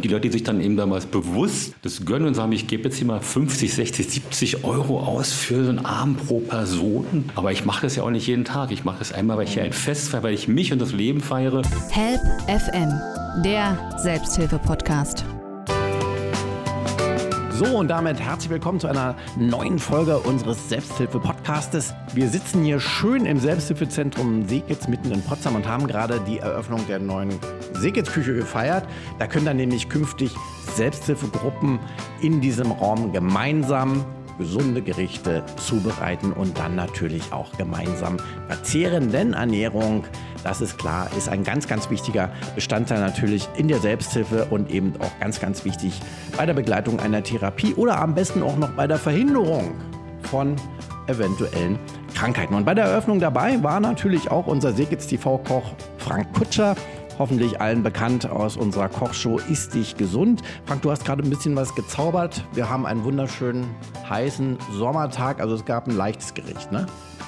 Und die Leute, die sich dann eben damals bewusst das gönnen und sagen, ich gebe jetzt hier mal 50, 60, 70 Euro aus für so einen Abend pro Person. Aber ich mache das ja auch nicht jeden Tag. Ich mache das einmal, weil ich hier ein Fest feiere, weil ich mich und das Leben feiere. Help FM, der Selbsthilfe-Podcast. So, und damit herzlich willkommen zu einer neuen Folge unseres Selbsthilfe-Podcastes. Wir sitzen hier schön im Selbsthilfezentrum Seekitz mitten in Potsdam und haben gerade die Eröffnung der neuen Seekitz-Küche gefeiert. Da können dann nämlich künftig Selbsthilfegruppen in diesem Raum gemeinsam gesunde Gerichte zubereiten und dann natürlich auch gemeinsam verzehren. Denn Ernährung, das ist klar, ist ein ganz, ganz wichtiger Bestandteil natürlich in der Selbsthilfe und eben auch ganz, ganz wichtig bei der Begleitung einer Therapie oder am besten auch noch bei der Verhinderung von eventuellen Krankheiten. Und bei der Eröffnung dabei war natürlich auch unser Seekitz TV-Koch Frank Kutscher hoffentlich allen bekannt aus unserer Kochshow Ist dich gesund. Frank, du hast gerade ein bisschen was gezaubert. Wir haben einen wunderschönen heißen Sommertag, also es gab ein leichtes Gericht. Ne?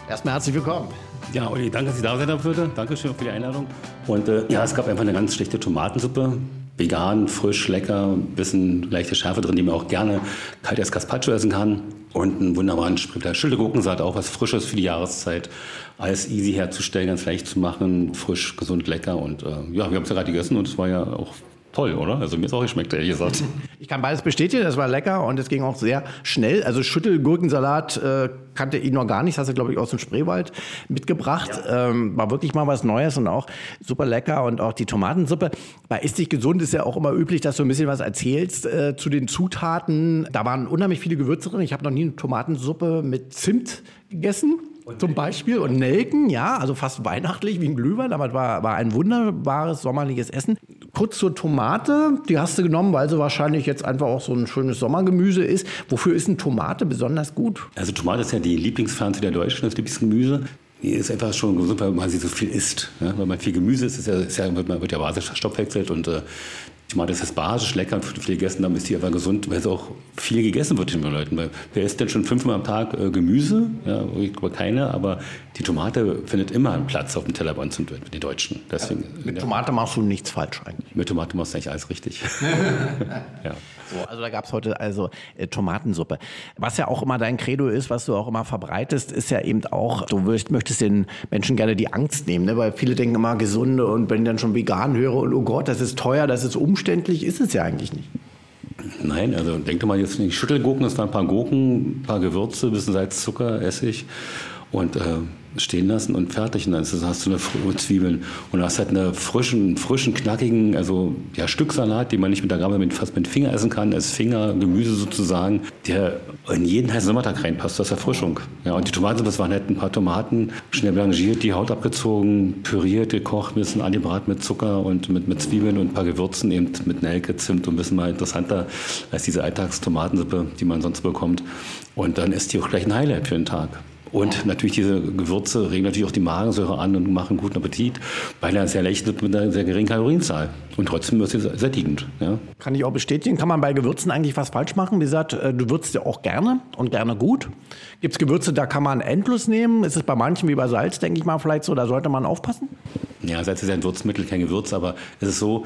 Erstmal herzlich willkommen. Ja, Olli, danke, dass ich da sein dürfen. Dankeschön für die Einladung. Und äh, ja, es gab einfach eine ganz schlechte Tomatensuppe. Vegan, frisch, lecker, ein bisschen leichte Schärfe drin, die man auch gerne kalt als Gazpacho essen kann. Und einen wunderbaren Spritter. Schildergurkensalat, auch was Frisches für die Jahreszeit. Alles easy herzustellen, ganz leicht zu machen, frisch, gesund, lecker. Und äh, ja, wir haben es ja gerade gegessen und es war ja auch toll, oder? Also mir ist auch geschmeckt, ehrlich gesagt. Ich kann beides bestätigen, es war lecker und es ging auch sehr schnell. Also Schüttelgurkensalat äh, kannte ich noch gar nicht, das hast du, glaube ich, aus dem Spreewald mitgebracht. Ja. Ähm, war wirklich mal was Neues und auch super lecker und auch die Tomatensuppe. Bei Ist dich gesund ist ja auch immer üblich, dass du ein bisschen was erzählst äh, zu den Zutaten. Da waren unheimlich viele Gewürze drin. Ich habe noch nie eine Tomatensuppe mit Zimt gegessen. Und Zum Beispiel. Und Nelken, ja, also fast weihnachtlich wie ein Glühwein, aber es war, war ein wunderbares sommerliches Essen. Kurz zur Tomate, die hast du genommen, weil sie wahrscheinlich jetzt einfach auch so ein schönes Sommergemüse ist. Wofür ist eine Tomate besonders gut? Also Tomate ist ja die Lieblingspflanze der Deutschen, das Lieblingsgemüse. Die ist einfach schon gesund, weil man sie so viel isst. Ja? Weil man viel Gemüse isst, ist ja, ist ja, wird, man, wird ja Basisstoffwechselt und äh, ich meine, das ist basisch lecker und viel gegessen haben, ist die einfach gesund, weil es auch viel gegessen wird den Leuten. Weil wer isst denn schon fünfmal am Tag äh, Gemüse? Ja, ich glaube keine, aber die Tomate findet immer einen Platz auf dem Teller bei uns mit den Deutschen. Deswegen, ja, mit Tomate machst du nichts falsch eigentlich. Mit Tomate machst du eigentlich alles richtig. ja. So, also da gab es heute also äh, Tomatensuppe. Was ja auch immer dein Credo ist, was du auch immer verbreitest, ist ja eben auch, du wirst, möchtest den Menschen gerne die Angst nehmen, ne? weil viele denken immer gesunde und wenn ich dann schon vegan höre und oh Gott, das ist teuer, das ist umständlich, ist es ja eigentlich nicht. Nein, also denk doch mal jetzt nicht Schüttelgurken, das waren ein paar Gurken, ein paar Gewürze, ein bisschen Salz, Zucker, Essig und äh, stehen lassen und fertig. Und dann hast du eine Zwiebeln und hast halt einen frischen, frischen, knackigen, also ja, Stücksalat, den man nicht mit der Gabel mit, fast mit Finger essen kann, als Fingergemüse sozusagen, der in jeden heißen Sommertag reinpasst, das ist Erfrischung. Ja, und die Tomaten, das waren halt ein paar Tomaten, schnell blanchiert, die Haut abgezogen, püriert, gekocht, ein bisschen angebraten mit Zucker und mit, mit Zwiebeln und ein paar Gewürzen, eben mit Nelke, Zimt und ein bisschen mal interessanter als diese Alltagstomatensuppe, die man sonst bekommt. Und dann ist die auch gleich ein Highlight für den Tag. Und natürlich diese Gewürze regen natürlich auch die Magensäure an und machen guten Appetit, weil er sehr leicht mit einer sehr geringen Kalorienzahl. Und trotzdem ist es sättigend. Ja. Kann ich auch bestätigen. Kann man bei Gewürzen eigentlich was falsch machen? Wie gesagt, äh, du würzt ja auch gerne und gerne gut. Gibt es Gewürze, da kann man endlos nehmen? Ist es bei manchen wie bei Salz, denke ich mal, vielleicht so? Da sollte man aufpassen? Ja, Salz ist ja ein Würzmittel, kein Gewürz, aber es ist so,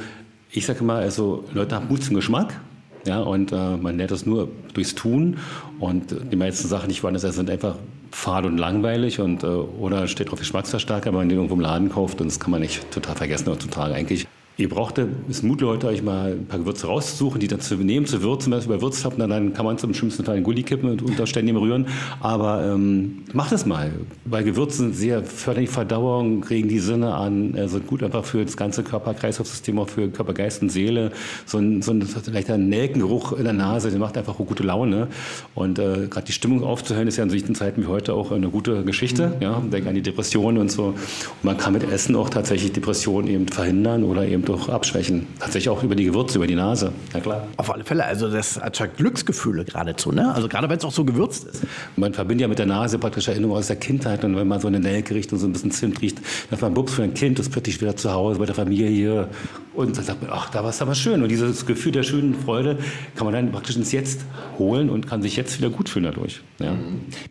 ich sage immer, also Leute haben Mut zum Geschmack. Ja, und äh, man lernt das nur durchs Tun. Und die meisten Sachen, die ich woanders esse, sind einfach fad und langweilig und äh, oder steht drauf Geschmacksverstärker, wenn man den irgendwo im Laden kauft. Und das kann man nicht total vergessen heutzutage. Eigentlich Ihr braucht es Mut, Leute, euch mal ein paar Gewürze rauszusuchen, die dann zu nehmen, zu würzen. Wenn ihr überwürzt habt, dann kann man zum schlimmsten Teil einen Gulli kippen und unter ständigem Rühren. Aber ähm, macht es mal. Weil Gewürze sind sehr fördern die Verdauung, regen die Sinne an, äh, sind gut einfach für das ganze Körper-Kreislauf-System, auch für Körper, Geist und Seele. So ein, so ein leichter Nelkengeruch in der Nase, der macht einfach eine gute Laune. Und äh, gerade die Stimmung aufzuhören, ist ja in solchen Zeiten wie heute auch eine gute Geschichte. Mhm. Ja, denk an die Depressionen und so. Und man kann mit Essen auch tatsächlich Depressionen eben verhindern oder eben doch abschwächen. Tatsächlich auch über die Gewürze, über die Nase. Ja klar. Auf alle Fälle. Also das erzeugt Glücksgefühle geradezu. Ne? Also gerade wenn es auch so gewürzt ist. Man verbindet ja mit der Nase praktisch Erinnerungen aus der Kindheit. Und wenn man so eine Nelke riecht und so ein bisschen Zimt riecht, dann man Bups für ein Kind, das plötzlich wieder zu Hause bei der Familie. Und dann sagt man, ach, da war es aber schön. Und dieses Gefühl der schönen Freude kann man dann praktisch ins Jetzt holen und kann sich jetzt wieder gut fühlen dadurch. Ja.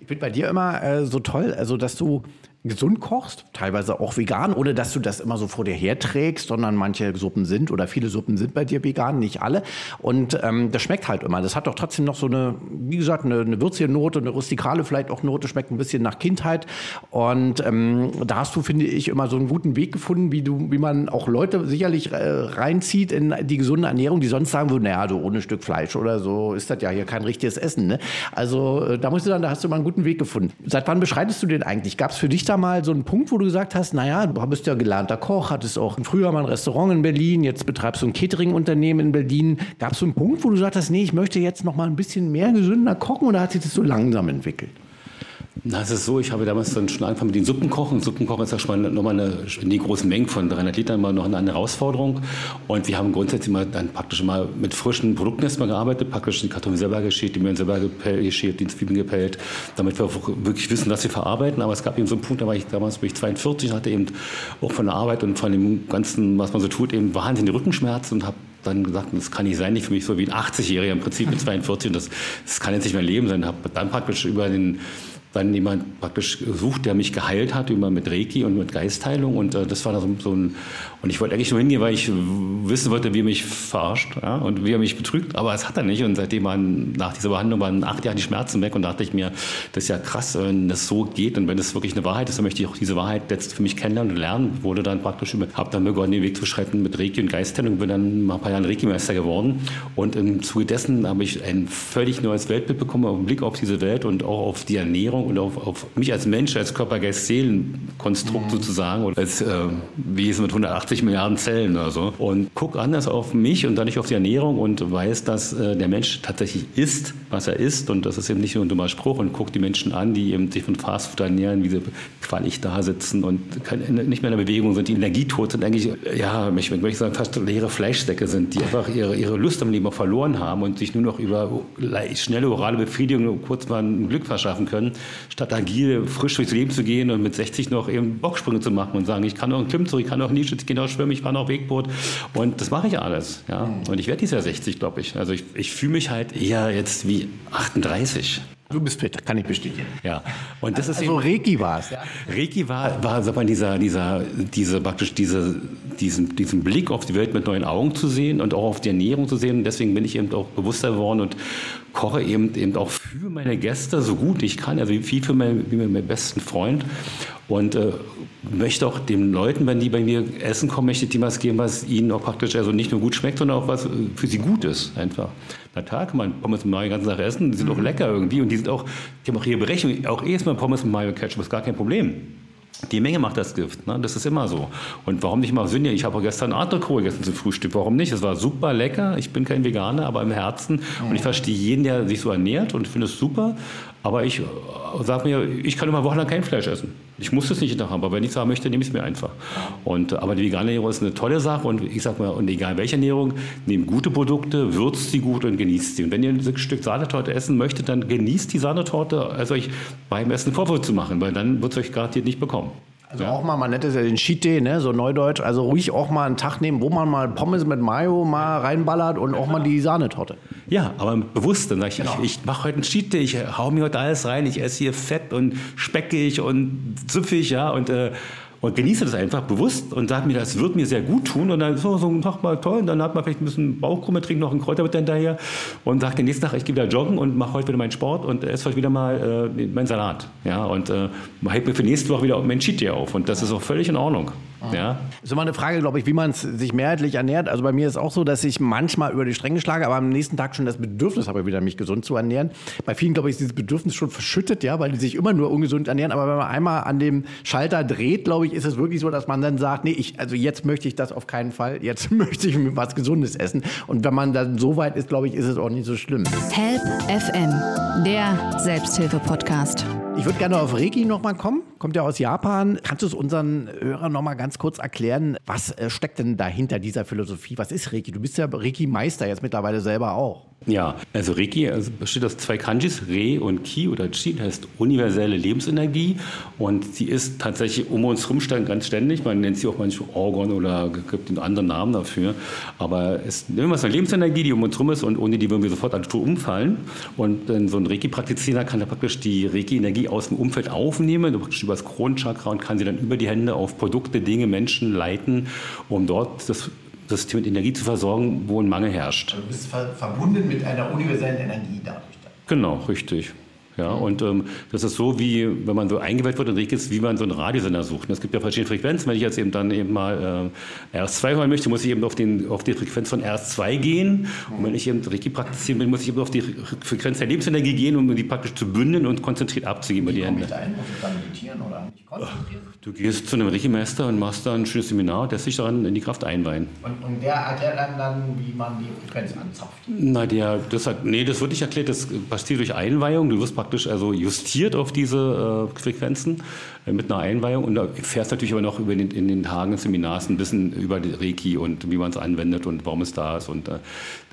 Ich finde bei dir immer äh, so toll, also dass du gesund kochst, teilweise auch vegan, ohne dass du das immer so vor dir herträgst, sondern manche Suppen sind oder viele Suppen sind bei dir vegan, nicht alle. Und ähm, das schmeckt halt immer. Das hat doch trotzdem noch so eine, wie gesagt, eine, eine Note, eine rustikale vielleicht auch Note, schmeckt ein bisschen nach Kindheit. Und ähm, da hast du, finde ich, immer so einen guten Weg gefunden, wie du, wie man auch Leute sicherlich äh, reinzieht in die gesunde Ernährung, die sonst sagen würden, naja, du ohne Stück Fleisch oder so ist das ja hier kein richtiges Essen. Ne? Also äh, da musst du dann, da hast du mal einen guten Weg gefunden. Seit wann beschreitest du den eigentlich? Gab es für dich da mal so einen Punkt, wo du gesagt hast, naja, du bist ja gelernter Koch, hattest auch früher mal ein Restaurant in Berlin, jetzt betreibst du ein Catering-Unternehmen in Berlin. Gab es so einen Punkt, wo du gesagt hast, nee, ich möchte jetzt noch mal ein bisschen mehr gesünder kochen oder hat sich das so langsam entwickelt? Na, es ist so, ich habe damals dann schon angefangen mit den Suppenkochen. Suppenkochen ist ja schon mal nochmal eine, in die großen Mengen von 300 Litern mal noch eine Herausforderung. Und wir haben grundsätzlich mal dann praktisch mal mit frischen Produkten erstmal gearbeitet, praktisch die Kartoffeln selber geschält, die Möhren selber geschält, die Zwiebeln gepellt, damit wir wirklich wissen, was wir verarbeiten. Aber es gab eben so einen Punkt, da war ich damals bin ich 42, hatte eben auch von der Arbeit und von dem ganzen, was man so tut, eben wahnsinnige Rückenschmerzen und habe dann gesagt, das kann nicht sein, nicht für mich so wie ein 80-Jähriger im Prinzip mit 42 und das, das kann jetzt nicht mehr leben sein. Habe dann praktisch über den dann jemand praktisch gesucht, der mich geheilt hat, immer mit Reiki und mit Geistheilung. Und äh, das war so, so, ein. Und ich wollte eigentlich nur hingehen, weil ich wissen wollte, wie er mich verarscht ja, und wie er mich betrügt. Aber es hat er nicht. Und seitdem waren nach dieser Behandlung waren acht Jahre die Schmerzen weg. Und da dachte ich mir, das ist ja krass, wenn das so geht. Und wenn das wirklich eine Wahrheit ist, dann möchte ich auch diese Wahrheit jetzt für mich kennenlernen und lernen. Wurde dann praktisch über, habe dann begonnen, den Weg zu schreiten mit Reiki und Geistheilung. Bin dann ein paar Jahren Reiki-Meister geworden. Und im Zuge dessen habe ich ein völlig neues Weltbild bekommen, einen Blick auf diese Welt und auch auf die Ernährung und auf, auf mich als Mensch, als Körper, Geist, Seelenkonstrukt mhm. sozusagen oder als äh, Wesen mit 180 Milliarden Zellen oder so. Und guck anders auf mich und dann nicht auf die Ernährung und weiß, dass äh, der Mensch tatsächlich isst, was er isst. Und das ist eben nicht nur ein dummer Spruch und guck die Menschen an, die eben sich von Fastfood ernähren, wie sie qualig da sitzen und kein, nicht mehr in der Bewegung sind, die energietot sind, eigentlich, ja, ich möchte ich sagen, fast leere Fleischsäcke sind, die einfach ihre, ihre Lust am Leben auch verloren haben und sich nur noch über schnelle orale Befriedigung kurz mal ein Glück verschaffen können, statt agil, frisch durchs Leben zu gehen und mit 60 noch eben Bocksprünge zu machen und sagen, ich kann auch einen Klimmzug, ich kann auch Nische, ich kann auch schwimmen, ich fahre auch Wegboot und das mache ich alles. Ja? Und ich werde dieses Jahr 60, glaube ich. Also ich, ich fühle mich halt eher jetzt wie 38. Du bist fit, kann ich bestätigen. Ja. Und das also ist eben, Reiki war es. Ja? Reiki war, war sag mal, dieser, dieser, diese, praktisch diese, diesen, diesen Blick auf die Welt mit neuen Augen zu sehen und auch auf die Ernährung zu sehen. Und deswegen bin ich eben auch bewusster geworden und koche eben, eben auch für meine Gäste so gut ich kann, also viel für meinen, wie meinen besten Freund. Und äh, möchte auch den Leuten, wenn die bei mir essen kommen, möchte ich die was geben, was ihnen auch praktisch also nicht nur gut schmeckt, sondern auch was für sie gut ist, einfach. Na klar kann man Pommes mit Mayo ganze Sache essen, die sind auch lecker irgendwie und die sind auch, die haben auch ihre Berechnung, auch erstmal Pommes mit Mayo Ketchup ist gar kein Problem. Die Menge macht das Gift, ne? das ist immer so. Und warum nicht mal Sünde? Ich habe gestern Adlerkohl gegessen zum Frühstück. Warum nicht? Es war super lecker. Ich bin kein Veganer, aber im Herzen. Und ich verstehe jeden, der sich so ernährt und finde es super. Aber ich äh, sage mir, ich kann immer wochenlang kein Fleisch essen. Ich muss das nicht jeden Tag haben, aber wenn ich es haben möchte, nehme ich es mir einfach. Und, äh, aber die vegane Ernährung ist eine tolle Sache und ich sage mal, und egal welche Ernährung, nehmt gute Produkte, würzt sie gut und genießt sie. Und wenn ihr ein Stück Sahnetorte essen möchtet, dann genießt die Sahnetorte, als euch beim Essen Vorwurf zu machen, weil dann wird es euch garantiert nicht bekommen. Also ja. auch mal, man nennt es ja den Cheat Day, ne? so neudeutsch. Also ruhig auch mal einen Tag nehmen, wo man mal Pommes mit Mayo mal reinballert und auch mal die Sahnetorte. Ja, aber bewusst. Dann sage ich, genau. ich, ich mache heute einen Cheat Day, ich hau mir heute alles rein, ich esse hier fett und speckig und süffig, ja, und äh, und genieße das einfach bewusst und sage mir, das wird mir sehr gut tun und dann so, so ein Tag mal toll und dann hat man vielleicht ein bisschen Bauchkrumme, trinkt noch einen Kräuterbitter hinterher und sagt den nächsten Tag, ich gehe wieder joggen und mache heute wieder meinen Sport und esse heute wieder mal äh, meinen Salat. Ja, und äh, halte mir für nächste Woche wieder mein Cheat auf und das ist auch völlig in Ordnung. Ja. Das ist immer eine Frage, glaube ich, wie man sich mehrheitlich ernährt. Also bei mir ist auch so, dass ich manchmal über die Stränge schlage, aber am nächsten Tag schon das Bedürfnis habe, wieder mich gesund zu ernähren. Bei vielen, glaube ich, ist dieses Bedürfnis schon verschüttet, ja, weil die sich immer nur ungesund ernähren. Aber wenn man einmal an dem Schalter dreht, glaube ich, ist es wirklich so, dass man dann sagt, nee, ich, also jetzt möchte ich das auf keinen Fall. Jetzt möchte ich was Gesundes essen. Und wenn man dann so weit ist, glaube ich, ist es auch nicht so schlimm. Help FM, der Selbsthilfe-Podcast. Ich würde gerne auf Reiki nochmal kommen. Kommt ja aus Japan. Kannst du es unseren Hörern nochmal ganz kurz erklären? Was äh, steckt denn dahinter dieser Philosophie? Was ist Reiki? Du bist ja Reiki-Meister jetzt mittlerweile selber auch. Ja, also Reiki also besteht aus zwei Kanjis, Re und Ki oder Chi, das heißt universelle Lebensenergie und sie ist tatsächlich um uns herum ganz ständig. Man nennt sie auch manchmal Orgon oder gibt einen anderen Namen dafür. Aber es wir eine Lebensenergie, die um uns herum ist und ohne die würden wir sofort an Natur umfallen. Und so ein Reiki-Praktizierer kann da praktisch die Reiki-Energie aus dem Umfeld aufnehmen, praktisch über das Kronenchakra und kann sie dann über die Hände auf Produkte, Dinge, Menschen leiten, um dort das System mit Energie zu versorgen, wo ein Mangel herrscht. Also du bist ver verbunden mit einer universellen Energie dadurch. Genau, richtig. Ja, und ähm, das ist so, wie wenn man so eingeweiht wird in Rikis, wie man so einen Radiosender sucht. Es gibt ja verschiedene Frequenzen. Wenn ich jetzt eben dann eben mal äh, RS2 hören möchte, muss ich eben auf, den, auf die Frequenz von RS2 gehen. Und wenn ich eben Reiki praktizieren will, muss ich eben auf die Frequenz der Lebensenergie gehen, um die praktisch zu bündeln und konzentriert abzugeben. Wie komme ich da hin? Muss ich dann meditieren oder nicht konzentrieren? Du gehst zu einem Reiki-Meister und machst da ein schönes Seminar lässt dich daran in die Kraft einweihen. Und, und der erklärt einem dann, wie man die Frequenz anzapft. Na, der, das hat, nee, das wird nicht erklärt, das passiert durch Einweihung. Du wirst praktisch also justiert auf diese äh, Frequenzen äh, mit einer Einweihung und da fährst natürlich aber noch über den, in den Tagen des Seminars ein bisschen über die Reiki und wie man es anwendet und warum es da ist. Und, äh,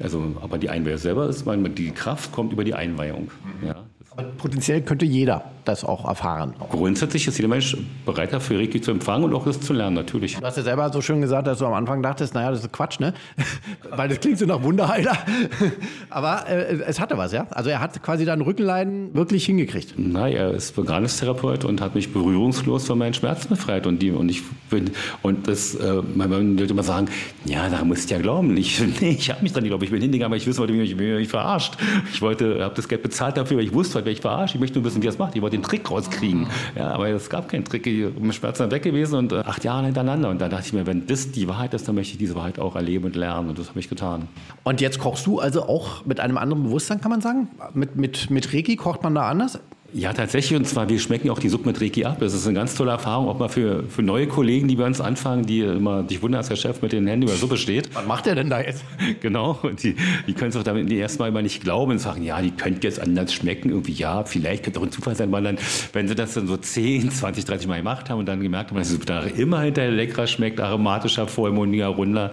also, aber die Einweihung selber ist, man, die Kraft kommt über die Einweihung. Ja. Aber potenziell könnte jeder das auch erfahren. Grundsätzlich ist jeder Mensch bereit dafür, Reiki zu empfangen und auch das zu lernen, natürlich. Du hast ja selber so schön gesagt, dass du am Anfang dachtest, naja, das ist Quatsch, ne? Weil das klingt so nach Wunderheiler. Aber äh, es hatte was, ja? Also er hat quasi dein Rückenleiden wirklich hingekriegt. Na, er ist Begravungstherapeut und hat mich berührungslos von meinen Schmerzen befreit. Und, die, und ich bin, und das, äh, man würde immer sagen, ja, da musst du ja glauben. Ich, nee, ich habe mich dran geglaubt. Ich bin hingegangen, weil ich wissen wollte, wie ich mich verarscht. Ich wollte, habe das Geld bezahlt dafür, weil ich wusste, weil ich verarscht. Ich möchte nur wissen, wie er es macht. Ich wollte den Trick rauskriegen. Ja, aber es gab keinen Trick. Die Schmerzen sind weg gewesen und äh, acht Jahre hintereinander. Und da dachte ich mir, wenn das die Wahrheit ist, dann möchte ich diese Wahrheit auch erleben und lernen. Und das habe ich getan. Und jetzt kochst du also auch mit einem anderen Bewusstsein, kann man sagen? Mit, mit, mit Reiki kocht man da anders? Ja, tatsächlich. Und zwar, wir schmecken auch die Suppe mit Reiki ab. Das ist eine ganz tolle Erfahrung, auch mal für, für neue Kollegen, die bei uns anfangen, die immer dich wundern, dass der Chef mit den Händen über Suppe steht. Was macht der denn da jetzt? Genau. Und die, die können es auch damit erstmal immer nicht glauben und sagen, ja, die könnte jetzt anders schmecken. Irgendwie, ja, vielleicht könnte auch ein Zufall sein, weil dann, wenn sie das dann so 10, 20, 30 Mal gemacht haben und dann gemerkt haben, dass die Suppe danach immer hinterher leckerer schmeckt, aromatischer, vollmundiger, runder,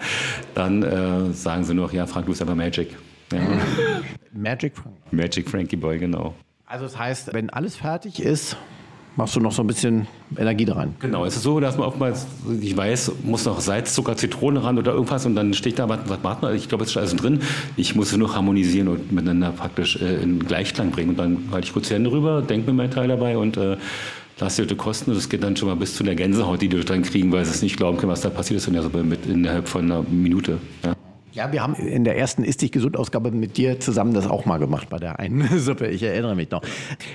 dann äh, sagen sie noch, ja, Frank, du bist einfach Magic. Ja. Magic Frank. Magic Frankie Boy, genau. Also das heißt, wenn alles fertig ist, machst du noch so ein bisschen Energie da rein. Genau, es ist so, dass man oftmals, ich weiß, muss noch Salz, Zucker, Zitrone ran oder irgendwas und dann steht da, was, was macht man? Ich glaube, es ist alles drin. Ich muss es nur harmonisieren und miteinander praktisch äh, in Gleichklang bringen. Und dann halte ich kurz die Hände rüber, denke mir meinen Teil dabei und äh, lass die Leute kosten. Und das geht dann schon mal bis zu der Gänsehaut, die die Leute dann kriegen, weil sie es nicht glauben können, was da passiert ist in der Suppe mit innerhalb von einer Minute. Ja. Ja, wir haben in der ersten Ist dich gesund Ausgabe mit dir zusammen das auch mal gemacht bei der einen Suppe. Ich erinnere mich noch.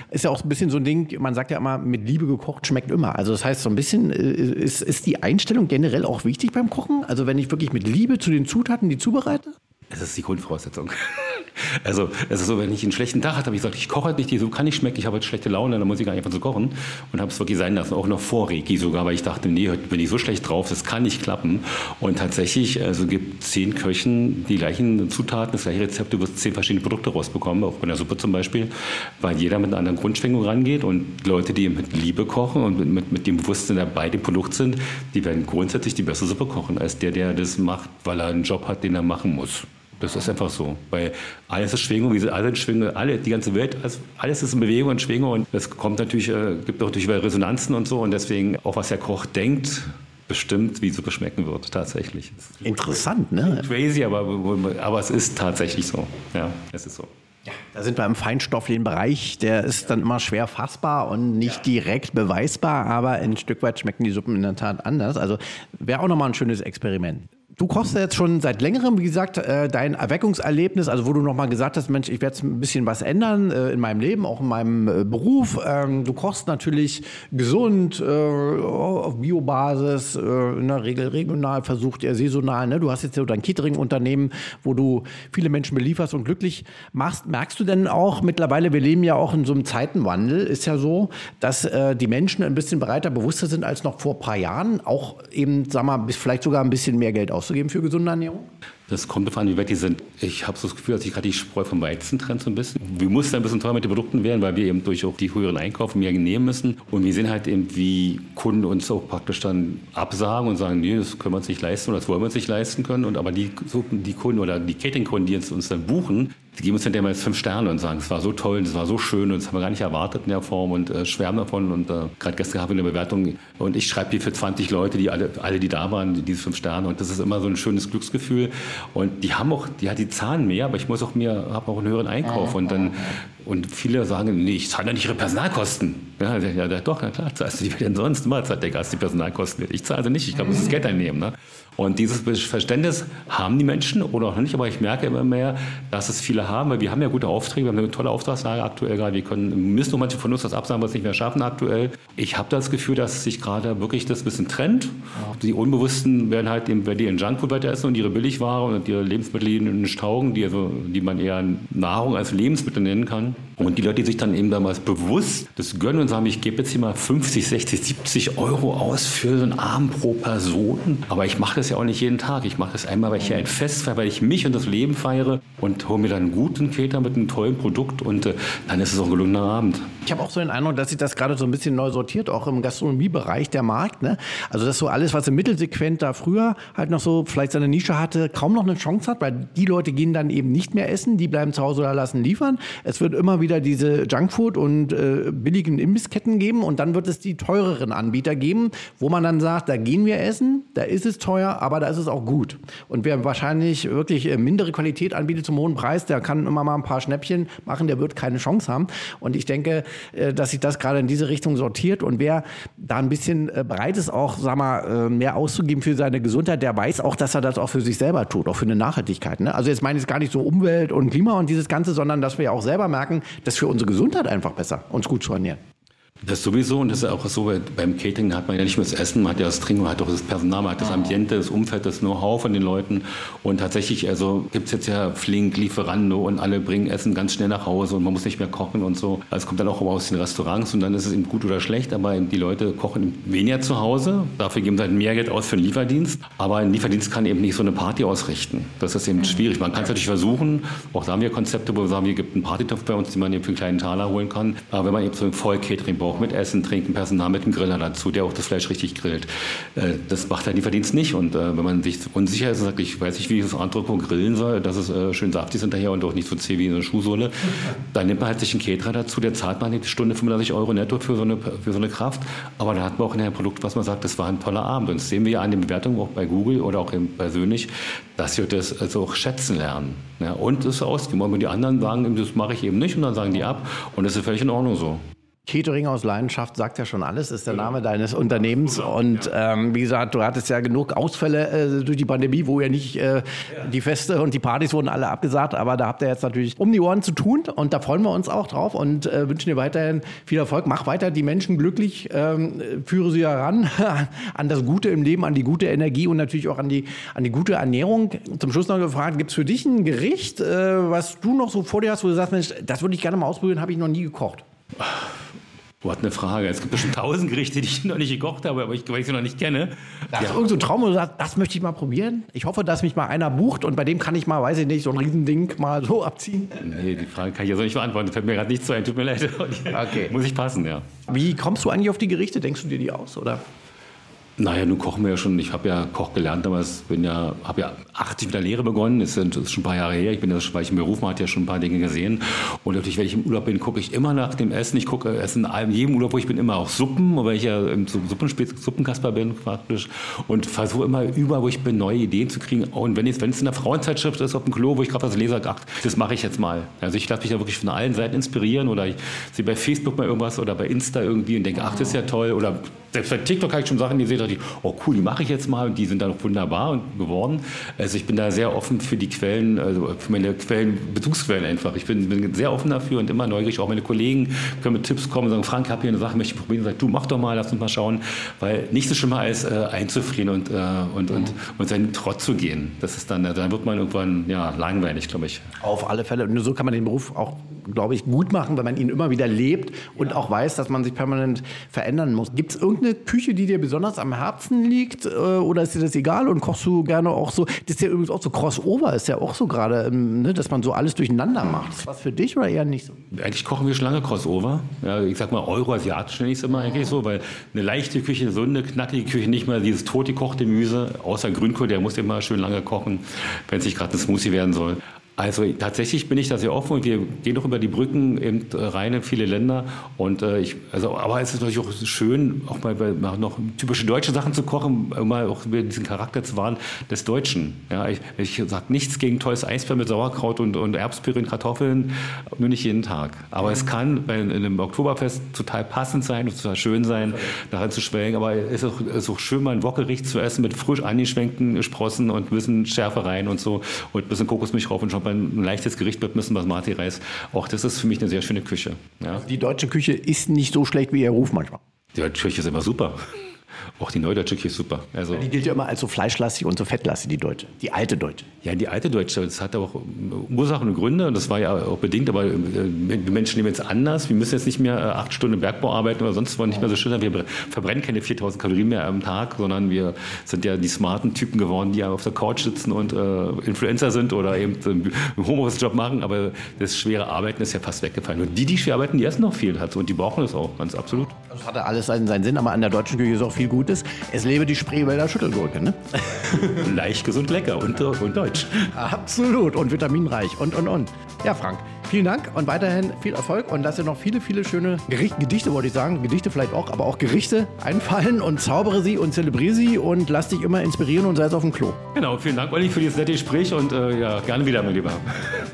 Ist ja auch ein bisschen so ein Ding, man sagt ja immer, mit Liebe gekocht schmeckt immer. Also das heißt, so ein bisschen äh, ist, ist die Einstellung generell auch wichtig beim Kochen? Also wenn ich wirklich mit Liebe zu den Zutaten die zubereite? Es ist die Grundvoraussetzung. Also es ist so, wenn ich einen schlechten Tag hatte, habe ich gesagt, ich koche halt nicht, die so kann nicht schmecken, ich habe heute schlechte Laune, dann muss ich gar nicht einfach so kochen. Und habe es wirklich sein lassen, auch noch vor Reiki sogar, weil ich dachte, nee, heute bin ich so schlecht drauf, das kann nicht klappen. Und tatsächlich, also gibt zehn Köchen die gleichen Zutaten, das gleiche Rezept, du wirst zehn verschiedene Produkte rausbekommen, auch bei der Suppe zum Beispiel, weil jeder mit einer anderen Grundschwingung rangeht und Leute, die mit Liebe kochen und mit, mit, mit dem Bewusstsein dabei dem Produkt sind, die werden grundsätzlich die bessere Suppe kochen, als der, der das macht, weil er einen Job hat, den er machen muss. Das ist einfach so. Weil alles ist Schwingung, wir sind alle in Schwingung, alle, die ganze Welt, alles, ist in Bewegung und Schwingung und es kommt natürlich, äh, gibt auch natürlich Resonanzen und so und deswegen auch was der Koch denkt, bestimmt, wie Suppe schmecken wird, tatsächlich. Interessant, ne? Crazy, aber, aber es ist tatsächlich so. Ja, es ist so. Ja, da sind wir im feinstofflichen Bereich. Der ist dann immer schwer fassbar und nicht ja. direkt beweisbar, aber ein Stück weit schmecken die Suppen in der Tat anders. Also wäre auch nochmal ein schönes Experiment. Du kochst ja jetzt schon seit längerem, wie gesagt, äh, dein Erweckungserlebnis, also wo du nochmal gesagt hast, Mensch, ich werde ein bisschen was ändern äh, in meinem Leben, auch in meinem äh, Beruf. Ähm, du kochst natürlich gesund, auf Biobasis, in der Regel regional, versucht eher saisonal. Ne? Du hast jetzt so dein Catering-Unternehmen, wo du viele Menschen belieferst und glücklich machst. Merkst du denn auch mittlerweile, wir leben ja auch in so einem Zeitenwandel, ist ja so, dass die Menschen ein bisschen breiter, bewusster sind als noch vor ein paar Jahren, auch eben, sag mal, vielleicht sogar ein bisschen mehr Geld auszugeben für gesunde Ernährung? Das kommt davon an, wie weit die sind. Ich habe so das Gefühl, dass sich gerade die Spreu vom Weizen trennt so ein bisschen. Wir mussten ein bisschen teurer mit den Produkten werden, weil wir eben durch auch die höheren Einkäufe mehr nehmen müssen. Und wir sehen halt eben, wie Kunden uns auch praktisch dann absagen und sagen, nee, das können wir uns nicht leisten oder das wollen wir uns nicht leisten können. Und aber die, die Kunden oder die Catering-Kunden, die jetzt uns dann buchen, die geben uns dann immer fünf Sterne und sagen, es war so toll, es war so schön und das haben wir gar nicht erwartet in der Form und äh, schwärmen davon. Und äh, gerade gestern habe ich eine Bewertung und ich schreibe die für 20 Leute, die alle, alle, die da waren, diese fünf Sterne. Und das ist immer so ein schönes Glücksgefühl. Und die haben auch, die, die zahlen mehr, aber ich muss auch mehr, habe auch einen höheren Einkauf. Und dann, und viele sagen, nee, ich zahle ja nicht ihre Personalkosten. Ja, ja, ja doch, na klar, zahlst du die denn sonst? Immer zahlt der Gast die Personalkosten. Ich zahle sie nicht, ich kann das Geld einnehmen. Ne? Und dieses Verständnis haben die Menschen oder auch nicht, aber ich merke immer mehr, dass es viele haben, weil wir haben ja gute Aufträge, wir haben eine tolle Auftragslage aktuell gerade, wir können, müssen nur manche von uns das absagen, was nicht mehr schaffen aktuell. Ich habe das Gefühl, dass sich gerade wirklich das ein bisschen trennt. Die Unbewussten werden halt eben, wenn die in Junkfood weiter essen und ihre Billigware und ihre Lebensmittel, die nicht taugen, die, also, die man eher Nahrung als Lebensmittel nennen kann. Und die Leute, die sich dann eben damals bewusst das gönnen und sagen, ich gebe jetzt hier mal 50, 60, 70 Euro aus für so einen Abend pro Person. Aber ich mache das ja auch nicht jeden Tag. Ich mache das einmal, weil ich hier ein Fest feiere, weil ich mich und das Leben feiere und hole mir dann einen guten Cater mit einem tollen Produkt und äh, dann ist es auch ein gelungener Abend. Ich habe auch so den Eindruck, dass sich das gerade so ein bisschen neu sortiert, auch im Gastronomiebereich der Markt. Ne? Also dass so alles, was im Mittelsegment da früher halt noch so vielleicht seine Nische hatte, kaum noch eine Chance hat, weil die Leute gehen dann eben nicht mehr essen, die bleiben zu Hause oder lassen liefern. Es wird immer wieder diese Junkfood und äh, billigen Imbissketten geben und dann wird es die teureren Anbieter geben, wo man dann sagt, da gehen wir essen, da ist es teuer, aber da ist es auch gut. Und wer wahrscheinlich wirklich äh, mindere Qualität anbietet zum hohen Preis, der kann immer mal ein paar Schnäppchen machen, der wird keine Chance haben. Und ich denke, dass sich das gerade in diese Richtung sortiert. Und wer da ein bisschen äh, bereit ist, auch sag mal, mehr auszugeben für seine Gesundheit, der weiß auch, dass er das auch für sich selber tut, auch für eine Nachhaltigkeit. Ne? Also jetzt meine ich gar nicht so Umwelt und Klima und dieses Ganze, sondern dass wir auch selber merken, dass für unsere Gesundheit einfach besser, uns gut zu ernähren. Das sowieso und das ist auch so, beim Catering hat man ja nicht nur das Essen, man hat ja das Trinken, man hat auch das Personal, man hat das Ambiente, das Umfeld, das Know-how von den Leuten und tatsächlich, also gibt es jetzt ja flink Lieferando und alle bringen Essen ganz schnell nach Hause und man muss nicht mehr kochen und so. Also es kommt dann auch aus den Restaurants und dann ist es eben gut oder schlecht, aber die Leute kochen weniger zu Hause, dafür geben sie halt mehr Geld aus für einen Lieferdienst, aber ein Lieferdienst kann eben nicht so eine Party ausrichten. Das ist eben schwierig. Man kann es natürlich versuchen, auch da haben wir Konzepte, wo wir sagen, hier gibt einen Partytopf bei uns, den man eben für einen kleinen Taler holen kann, aber wenn man eben so ein Voll-Catering braucht, mit Essen, Trinken, Personal mit einem Griller dazu, der auch das Fleisch richtig grillt. Äh, das macht halt die Verdienst nicht. Und äh, wenn man sich unsicher ist sagt, ich weiß nicht, wie ich das Andropo grillen soll, dass es äh, schön saftig ist hinterher und auch nicht so zäh wie eine Schuhsohle, dann nimmt man halt sich einen Caterer dazu, der zahlt man die Stunde 35 Euro netto für so eine, für so eine Kraft. Aber da hat man auch in einem Produkt, was man sagt, das war ein toller Abend. Und das sehen wir ja an den Bewertungen auch bei Google oder auch persönlich, dass wir das also auch schätzen lernen. Ja, und es ausgeben. Und die anderen sagen, das mache ich eben nicht und dann sagen die ab. Und das ist völlig in Ordnung so. Catering aus Leidenschaft sagt ja schon alles, ist der Name deines Unternehmens. Und ähm, wie gesagt, du hattest ja genug Ausfälle äh, durch die Pandemie, wo ja nicht äh, die Feste und die Partys wurden alle abgesagt. Aber da habt ihr jetzt natürlich um die Ohren zu tun und da freuen wir uns auch drauf und äh, wünschen dir weiterhin viel Erfolg. Mach weiter die Menschen glücklich, ähm, führe sie heran an das Gute im Leben, an die gute Energie und natürlich auch an die, an die gute Ernährung. Zum Schluss noch gefragt, gibt es für dich ein Gericht, äh, was du noch so vor dir hast, wo du sagst, Mensch, das würde ich gerne mal ausprobieren, habe ich noch nie gekocht? Was eine Frage. Es gibt bestimmt tausend Gerichte, die ich noch nicht gekocht habe, aber ich, weil ich sie noch nicht kenne. Da ja. ist irgend so Traum, wo du sagst, das möchte ich mal probieren. Ich hoffe, dass mich mal einer bucht und bei dem kann ich mal, weiß ich nicht, so ein Riesending mal so abziehen. Nee, die Frage kann ich ja so nicht beantworten. Fällt mir gerade nicht so ein. Tut mir leid. Okay. Muss ich passen, ja. Wie kommst du eigentlich auf die Gerichte? Denkst du dir die aus, oder? Naja, nun kochen wir ja schon. Ich habe ja Koch gelernt damals, bin ja, habe ja 80 mit der Lehre begonnen. Das ist, schon ein paar Jahre her. Ich bin ja schon, weil ich im Beruf man hat ja schon ein paar Dinge gesehen. Und natürlich, wenn ich im Urlaub bin, gucke ich immer nach dem Essen. Ich gucke Essen in jedem Urlaub, wo ich bin, immer auch Suppen, weil ich ja im Suppenkasper bin praktisch. Und versuche immer überall, wo ich bin, neue Ideen zu kriegen. Und wenn es, wenn in der Frauenzeitschrift ist, auf dem Klo, wo ich gerade das lese, ach, das mache ich jetzt mal. Also ich lasse mich da wirklich von allen Seiten inspirieren oder ich sehe bei Facebook mal irgendwas oder bei Insta irgendwie und denke, ach, das ist ja toll. Oder selbst bei TikTok habe ich schon Sachen gesehen, dachte ich, oh cool, die mache ich jetzt mal und die sind dann auch wunderbar geworden. Also ich bin da sehr offen für die Quellen, also für meine Quellen, Bezugsquellen einfach. Ich bin, bin sehr offen dafür und immer neugierig. Auch meine Kollegen können mit Tipps kommen und sagen, Frank, ich habe hier eine Sache, möchte ich probieren. Sag, du mach doch mal, lass uns mal schauen. Weil nichts ist schlimmer als äh, einzufrieren und, äh, und, und, und seinen Trott zu gehen. Das ist dann, dann wird man irgendwann ja, langweilig, glaube ich. Auf alle Fälle. Und nur so kann man den Beruf auch glaube ich, gut machen, weil man ihn immer wieder lebt und ja. auch weiß, dass man sich permanent verändern muss. Gibt es irgendeine Küche, die dir besonders am Herzen liegt äh, oder ist dir das egal und kochst du gerne auch so? Das ist ja übrigens auch so Crossover, ist ja auch so gerade, ähm, ne, dass man so alles durcheinander macht. Ist was für dich oder eher nicht so? Eigentlich kochen wir schon lange Crossover. Ja, ich sag mal, Euro-Asiatisch nenne ich es immer eigentlich so, weil eine leichte Küche, so eine knackige Küche, nicht mal dieses tot gekochte Gemüse, außer Grünkohl, der muss immer schön lange kochen, wenn es nicht gerade ein Smoothie werden soll. Also tatsächlich bin ich da sehr offen und wir gehen doch über die Brücken eben rein in viele Länder. Und äh, ich, also, aber es ist natürlich auch schön, auch mal, mal noch typische deutsche Sachen zu kochen, mal auch diesen Charakter zu wahren des Deutschen. Ja, ich, ich sage nichts gegen tolles Eisbär mit Sauerkraut und, und Erbspüre und Kartoffeln, nur nicht jeden Tag. Aber es kann bei einem Oktoberfest total passend sein und total schön sein, daran zu schwelgen. Aber es ist auch, es ist auch schön, mal ein Wokgericht zu essen mit frisch angeschwenkten Sprossen und ein bisschen Schärfe rein und so und ein bisschen Kokosmilch drauf und schon ein leichtes Gericht mit ein bisschen Basmati-Reis. Auch das ist für mich eine sehr schöne Küche. Ja. Die deutsche Küche ist nicht so schlecht wie ihr Ruf manchmal. Die deutsche Küche ist immer super. Auch die neudeutsche Küche ist super. Also die gilt ja immer als so fleischlastig und so fettlastig, die deutsche. Die alte deutsche. Ja, die alte deutsche. Das hat auch Ursachen und Gründe. Und das war ja auch bedingt. Aber äh, wir Menschen leben jetzt anders. Wir müssen jetzt nicht mehr äh, acht Stunden im Bergbau arbeiten oder sonst was nicht mehr so schön sein. Wir verbrennen keine 4000 Kalorien mehr am Tag, sondern wir sind ja die smarten Typen geworden, die ja auf der Couch sitzen und äh, Influencer sind oder eben einen Homeoffice-Job machen. Aber das schwere Arbeiten ist ja fast weggefallen. Und die, die schwer arbeiten, die essen noch viel. Und die brauchen das auch, ganz absolut. Das hatte alles seinen, seinen Sinn. Aber an der deutschen Küche ist auch viel Gutes. Es lebe die Spreewälder Schüttelgurke, ne? Leicht, gesund, lecker und, und deutsch. Absolut und vitaminreich und, und, und. Ja, Frank, vielen Dank und weiterhin viel Erfolg und dass ihr noch viele, viele schöne Gerichte, Gedichte wollte ich sagen, Gedichte vielleicht auch, aber auch Gerichte einfallen und zaubere sie und zelebriere sie und lass dich immer inspirieren und sei es auf dem Klo. Genau, vielen Dank, Olli, für dieses nette Gespräch und äh, ja, gerne wieder, mein Lieber.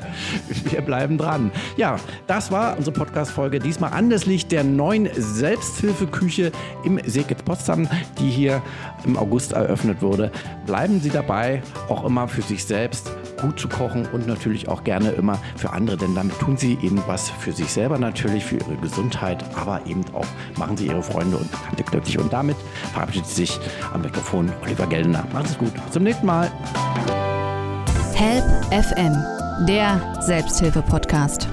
Wir bleiben dran. Ja, das war unsere Podcast-Folge. Diesmal anlässlich der neuen Selbsthilfeküche im Seekitz Potsdam, die hier im August eröffnet wurde. Bleiben Sie dabei, auch immer für sich selbst gut zu kochen und natürlich auch gerne immer für andere, denn damit tun Sie eben was für sich selber natürlich, für Ihre Gesundheit, aber eben auch machen Sie Ihre Freunde und Bekannte glücklich. Und damit verabschiedet sich am Mikrofon Oliver Geldner. Macht es gut. Bis zum nächsten Mal. Help FM, der Selbsthilfe-Podcast.